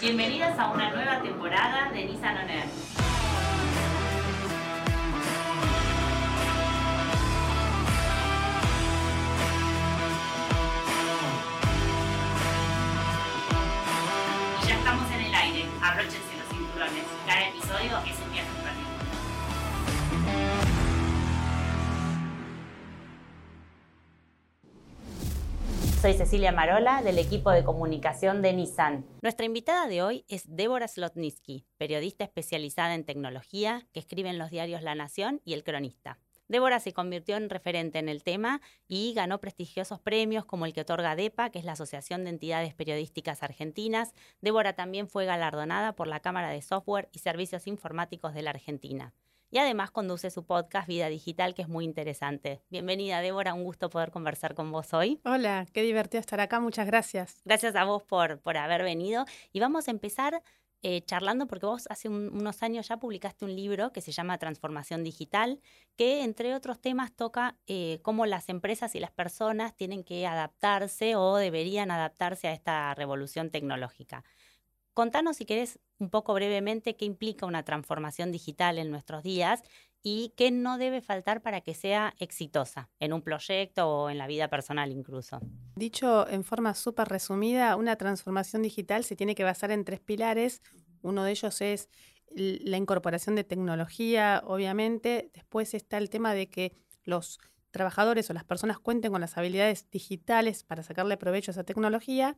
Bienvenidas a una nueva temporada de Nissan On. Y ya estamos en el aire, abróchense los cinturones. Cada episodio es un viaje Soy Cecilia Marola del equipo de comunicación de Nissan. Nuestra invitada de hoy es Débora Slotnitsky, periodista especializada en tecnología que escribe en los diarios La Nación y El Cronista. Débora se convirtió en referente en el tema y ganó prestigiosos premios como el que otorga DEPA, que es la Asociación de Entidades Periodísticas Argentinas. Débora también fue galardonada por la Cámara de Software y Servicios Informáticos de la Argentina. Y además conduce su podcast Vida Digital, que es muy interesante. Bienvenida, Débora, un gusto poder conversar con vos hoy. Hola, qué divertido estar acá, muchas gracias. Gracias a vos por, por haber venido. Y vamos a empezar eh, charlando porque vos hace un- unos años ya publicaste un libro que se llama Transformación Digital, que entre otros temas toca eh, cómo las empresas y las personas tienen que adaptarse o deberían adaptarse a esta revolución tecnológica. Contanos, si querés, un poco brevemente qué implica una transformación digital en nuestros días y qué no debe faltar para que sea exitosa en un proyecto o en la vida personal incluso. Dicho en forma súper resumida, una transformación digital se tiene que basar en tres pilares. Uno de ellos es la incorporación de tecnología, obviamente. Después está el tema de que los trabajadores o las personas cuenten con las habilidades digitales para sacarle provecho a esa tecnología.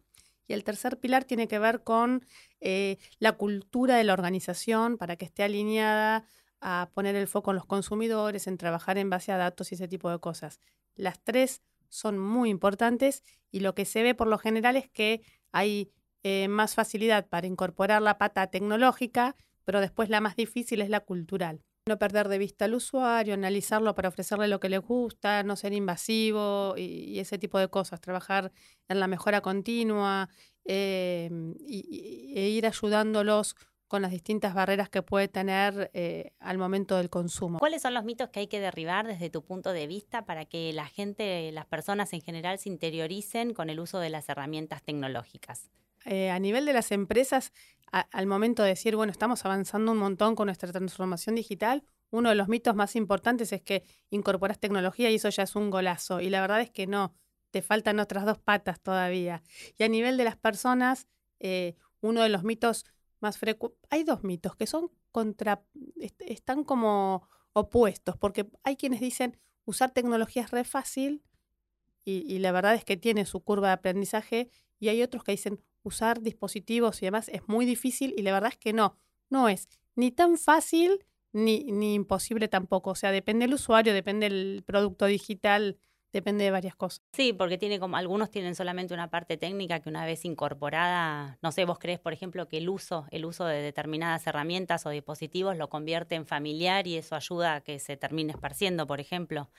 Y el tercer pilar tiene que ver con eh, la cultura de la organización para que esté alineada a poner el foco en los consumidores, en trabajar en base a datos y ese tipo de cosas. Las tres son muy importantes y lo que se ve por lo general es que hay eh, más facilidad para incorporar la pata tecnológica, pero después la más difícil es la cultural. No perder de vista al usuario, analizarlo para ofrecerle lo que le gusta, no ser invasivo y, y ese tipo de cosas, trabajar en la mejora continua eh, y- e ir ayudándolos con las distintas barreras que puede tener eh, al momento del consumo. ¿Cuáles son los mitos que hay que derribar desde tu punto de vista para que la gente, las personas en general, se interioricen con el uso de las herramientas tecnológicas? Eh, a nivel de las empresas, al momento de decir, bueno, estamos avanzando un montón con nuestra transformación digital, uno de los mitos más importantes es que incorporas tecnología y eso ya es un golazo. Y la verdad es que no, te faltan otras dos patas todavía. Y a nivel de las personas, eh, uno de los mitos más frecuentes, hay dos mitos que son contra, est- están como opuestos, porque hay quienes dicen usar tecnología es re fácil y la verdad es que tiene su curva de aprendizaje y hay otros que dicen usar dispositivos y demás es muy difícil y la verdad es que no, no es ni tan fácil ni, ni imposible tampoco. O sea, depende del usuario, depende del producto digital, depende de varias cosas. Sí, porque tiene como algunos tienen solamente una parte técnica que una vez incorporada, no sé, vos crees, por ejemplo, que el uso, el uso de determinadas herramientas o dispositivos lo convierte en familiar y eso ayuda a que se termine esparciendo, por ejemplo.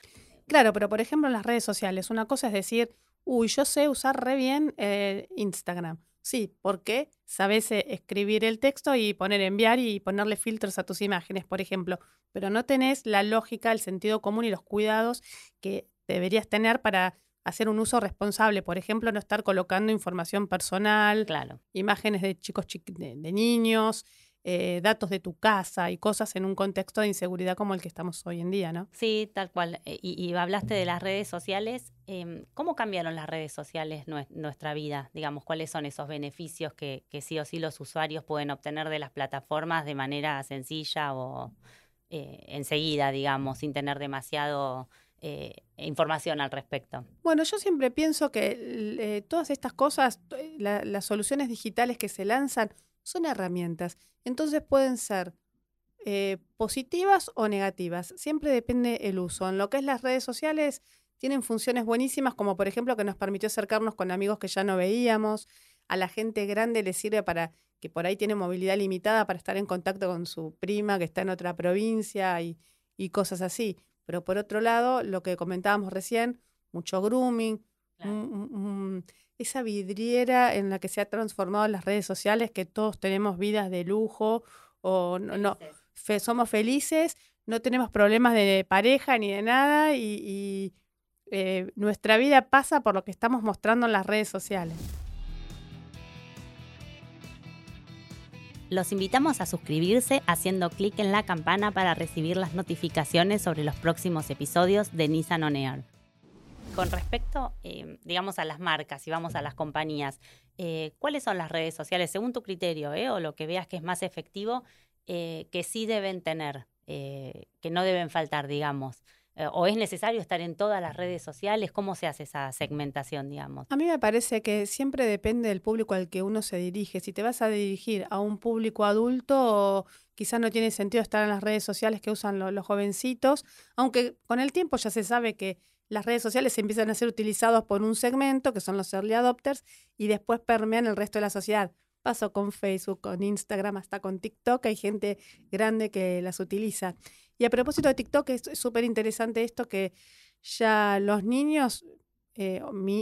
Claro, pero por ejemplo en las redes sociales, una cosa es decir, uy, yo sé usar re bien eh, Instagram. Sí, porque sabes eh, escribir el texto y poner enviar y ponerle filtros a tus imágenes, por ejemplo, pero no tenés la lógica, el sentido común y los cuidados que deberías tener para hacer un uso responsable. Por ejemplo, no estar colocando información personal, Claro. imágenes de chicos, de niños, eh, datos de tu casa y cosas en un contexto de inseguridad como el que estamos hoy en día, ¿no? Sí, tal cual. Eh, Y, y hablaste de las redes sociales. em, ¿Cómo cambiaron las redes sociales nue- nuestra vida? Digamos, ¿cuáles son esos beneficios que, que sí o sí los usuarios pueden obtener de las plataformas de manera sencilla o eh, enseguida, digamos, sin tener demasiado eh, información al respecto? Bueno, yo siempre pienso que eh, todas estas cosas, la- las soluciones digitales que se lanzan son herramientas. Entonces pueden ser eh, positivas o negativas. Siempre depende el uso. En lo que es las redes sociales, tienen funciones buenísimas, como por ejemplo que nos permitió acercarnos con amigos que ya no veíamos. A la gente grande le sirve para que por ahí tiene movilidad limitada para estar en contacto con su prima que está en otra provincia y, y cosas así. Pero por otro lado, lo que comentábamos recién, mucho grooming, Claro. un- un- un- esa vidriera en la que se ha transformado las redes sociales, que todos tenemos vidas de lujo o no, no, fe- somos felices, no tenemos problemas de pareja ni de nada y, y, eh, nuestra vida pasa por lo que estamos mostrando en las redes sociales. Los invitamos a suscribirse haciendo clic en la campana para recibir las notificaciones sobre los próximos episodios de Nissan On Air. Con respecto, eh, digamos, a las marcas y vamos a las compañías, eh, ¿cuáles son las redes sociales, según tu criterio, eh, o lo que veas que es más efectivo, que sí deben tener, que no deben faltar, digamos? ¿O es necesario estar en todas las redes sociales? ¿Cómo se hace esa segmentación, digamos? A mí me parece que siempre depende del público al que uno se dirige. Si te vas a dirigir a un público adulto, quizás no tiene sentido estar en las redes sociales que usan los, jovencitos, aunque con el tiempo ya se sabe que las redes sociales empiezan a ser utilizados por un segmento, que son los early adopters, y después permean el resto de la sociedad. Pasó con Facebook, con Instagram, hasta con TikTok, hay gente grande que las utiliza. Y a propósito de TikTok, es súper interesante esto que ya los niños, eh,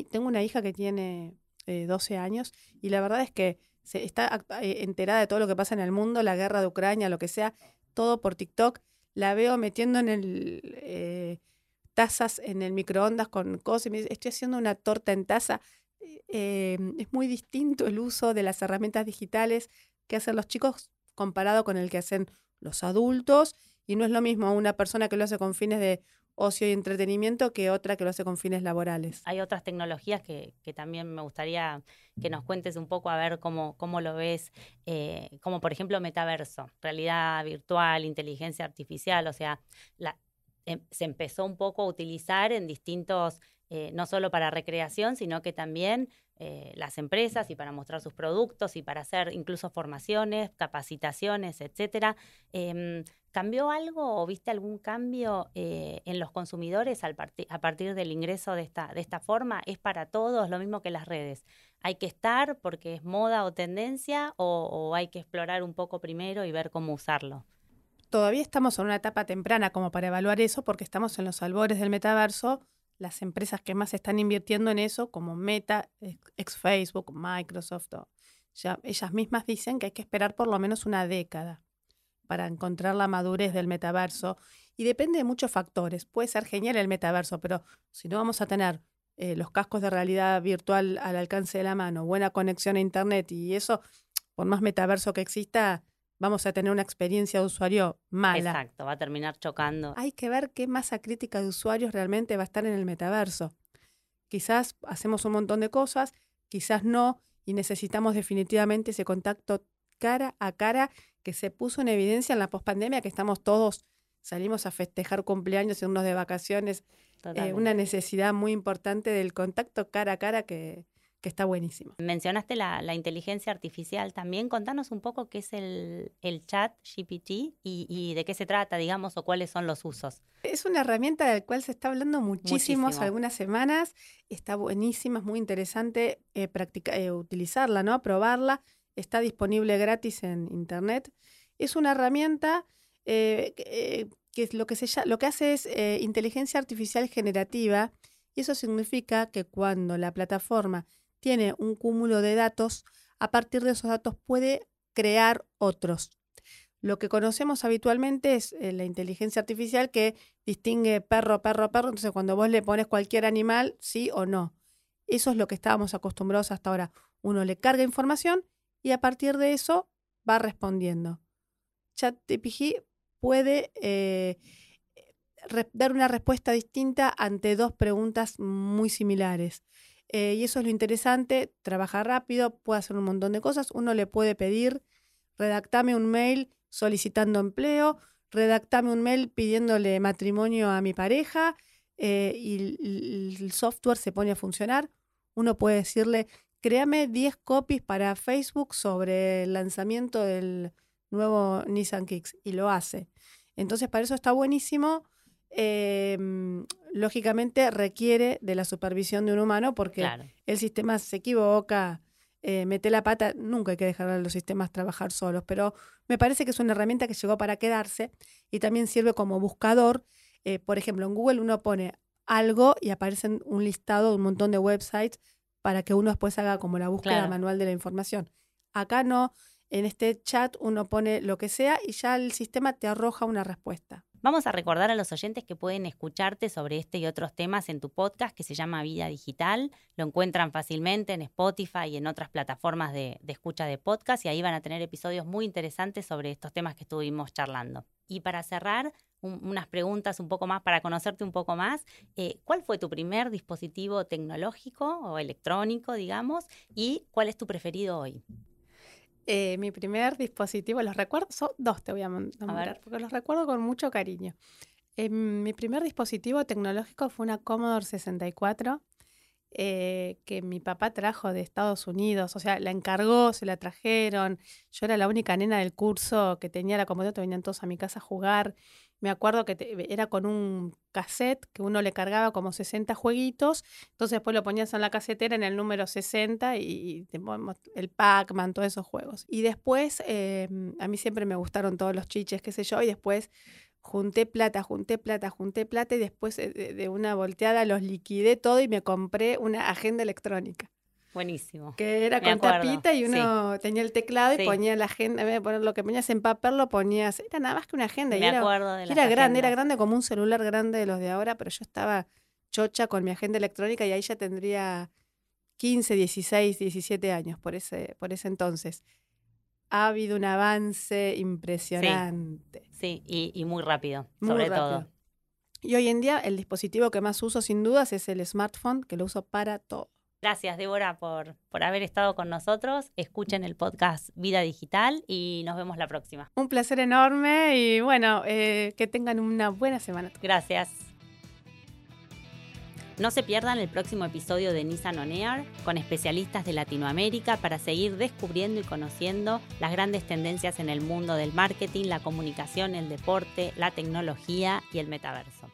tengo una hija que tiene 12 eh, años y la verdad es que se está eh, enterada de todo lo que pasa en el mundo, la guerra de Ucrania, lo que sea, todo por TikTok. La veo metiendo en el tazas en el microondas con cosas y me dice, estoy haciendo una torta en taza. es muy distinto el uso de las herramientas digitales que hacen los chicos comparado con el que hacen los adultos y no es lo mismo una persona que lo hace con fines de ocio y entretenimiento que otra que lo hace con fines laborales. Hay otras tecnologías que, también me gustaría que nos cuentes un poco a ver cómo, cómo lo ves, eh, como por ejemplo metaverso, realidad virtual, inteligencia artificial, o sea, em, se empezó un poco a utilizar en distintos, eh, no solo para recreación, sino que también eh, las empresas y para mostrar sus productos y para hacer incluso formaciones, capacitaciones, etcétera. Em, ¿Cambió algo o viste algún cambio eh, en los consumidores al a partir del ingreso de esta, de esta forma? ¿Es para todos lo mismo que las redes? ¿Hay que estar porque es moda o tendencia o, hay que explorar un poco primero y ver cómo usarlo? Todavía estamos en una etapa temprana como para evaluar eso porque estamos en los albores del metaverso. Las empresas que más están invirtiendo en eso, como Meta, ex Facebook, Microsoft, ellas mismas dicen que hay que esperar por lo menos una década para encontrar la madurez del metaverso. Y depende de muchos factores. Puede ser genial el metaverso, pero si no vamos a tener eh, los cascos de realidad virtual al alcance de la mano, buena conexión a Internet y eso, por más metaverso que exista, vamos a tener una experiencia de usuario mala. Exacto, va a terminar chocando. Hay que ver qué masa crítica de usuarios realmente va a estar en el metaverso. Quizás hacemos un montón de cosas, quizás no, y necesitamos definitivamente ese contacto cara a cara que se puso en evidencia en la pospandemia, que estamos todos, salimos a festejar cumpleaños y unos de vacaciones, eh, una necesidad muy importante del contacto cara a cara que, está buenísimo. Mencionaste la, inteligencia artificial también. Contanos un poco qué es el, chat GPT y, de qué se trata, digamos, o cuáles son los usos. Es una herramienta de la cual se está hablando muchísimo, algunas semanas. Está buenísima, es muy interesante eh, eh, utilizarla, ¿no? Probarla está disponible gratis en Internet. Es una herramienta eh, eh, que lo que, se, lo que hace es eh, inteligencia artificial generativa y eso significa que cuando la plataforma tiene un cúmulo de datos, a partir de esos datos puede crear otros. Lo que conocemos habitualmente es la inteligencia artificial que distingue perro, perro, perro. Entonces, cuando vos le pones cualquier animal, sí o no. Eso es lo que estábamos acostumbrados hasta ahora. Uno le carga información y a partir de eso va respondiendo. ChatGPT puede eh, dar una respuesta distinta ante dos preguntas muy similares. Eh, y eso es lo interesante, trabaja rápido, puede hacer un montón de cosas. Uno le puede pedir, redactame un mail solicitando empleo, redactame un mail pidiéndole matrimonio a mi pareja eh, y el software se pone a funcionar. Uno puede decirle, créame 10 copies para Facebook sobre el lanzamiento del nuevo Nissan Kicks y lo hace. Entonces, para eso está buenísimo. Em, lógicamente requiere de la supervisión de un humano porque el sistema se equivoca, eh, mete la pata, nunca hay que dejar a los sistemas trabajar solos, pero me parece que es una herramienta que llegó para quedarse y también sirve como buscador. Eh, por ejemplo, en Google uno pone algo y aparece un listado de un montón de websites para que uno después haga como la búsqueda manual de la información. Acá no, en este chat uno pone lo que sea y ya el sistema te arroja una respuesta. Vamos a recordar a los oyentes que pueden escucharte sobre este y otros temas en tu podcast que se llama Vida Digital. Lo encuentran fácilmente en Spotify y en otras plataformas de, escucha de podcast y ahí van a tener episodios muy interesantes sobre estos temas que estuvimos charlando. Y para cerrar, unas preguntas un poco más para conocerte un poco más. Eh, ¿Cuál fue tu primer dispositivo tecnológico o electrónico, digamos? ¿Y cuál es tu preferido hoy? Eh, mi primer dispositivo, los recuerdo, son dos te voy a nombrar, porque los recuerdo con mucho cariño. Eh, mi primer dispositivo tecnológico fue una Commodore 64 eh, que mi papá trajo de Estados Unidos, o sea, la encargó, se la trajeron. Yo era la única nena del curso que tenía la Commodore, venían todos a mi casa a jugar. Me acuerdo que era con un cassette que uno le cargaba como 60 jueguitos, entonces después lo ponías en la casetera en el número 60 y, el Pac-Man, todos esos juegos. Y después, eh, a mí siempre me gustaron todos los chiches, qué sé yo, y después junté plata, junté plata, junté plata y después eh, de, una volteada los liquidé todo y me compré una agenda electrónica. Buenísimo. Que era con tapita y uno tenía el teclado y ponía la agenda, en vez de poner lo que ponías en papel, lo ponías. Era nada más que una agenda. Me y era, acuerdo de Era grande, era grande como un celular grande de los de ahora, pero yo estaba chocha con mi agenda electrónica y ahí ya tendría 15, 16, 17 años por ese, por ese entonces. Ha habido un avance impresionante. Sí, y, muy rápido, sobre todo. Y hoy en día el dispositivo que más uso sin dudas es el smartphone, que lo uso para todo. Gracias, Débora, por, por haber estado con nosotros. Escuchen el podcast Vida Digital y nos vemos la próxima. Un placer enorme y bueno, eh, que tengan una buena semana. Gracias. No se pierdan el próximo episodio de Nissan On Air con especialistas de Latinoamérica para seguir descubriendo y conociendo las grandes tendencias en el mundo del marketing, la comunicación, el deporte, la tecnología y el metaverso.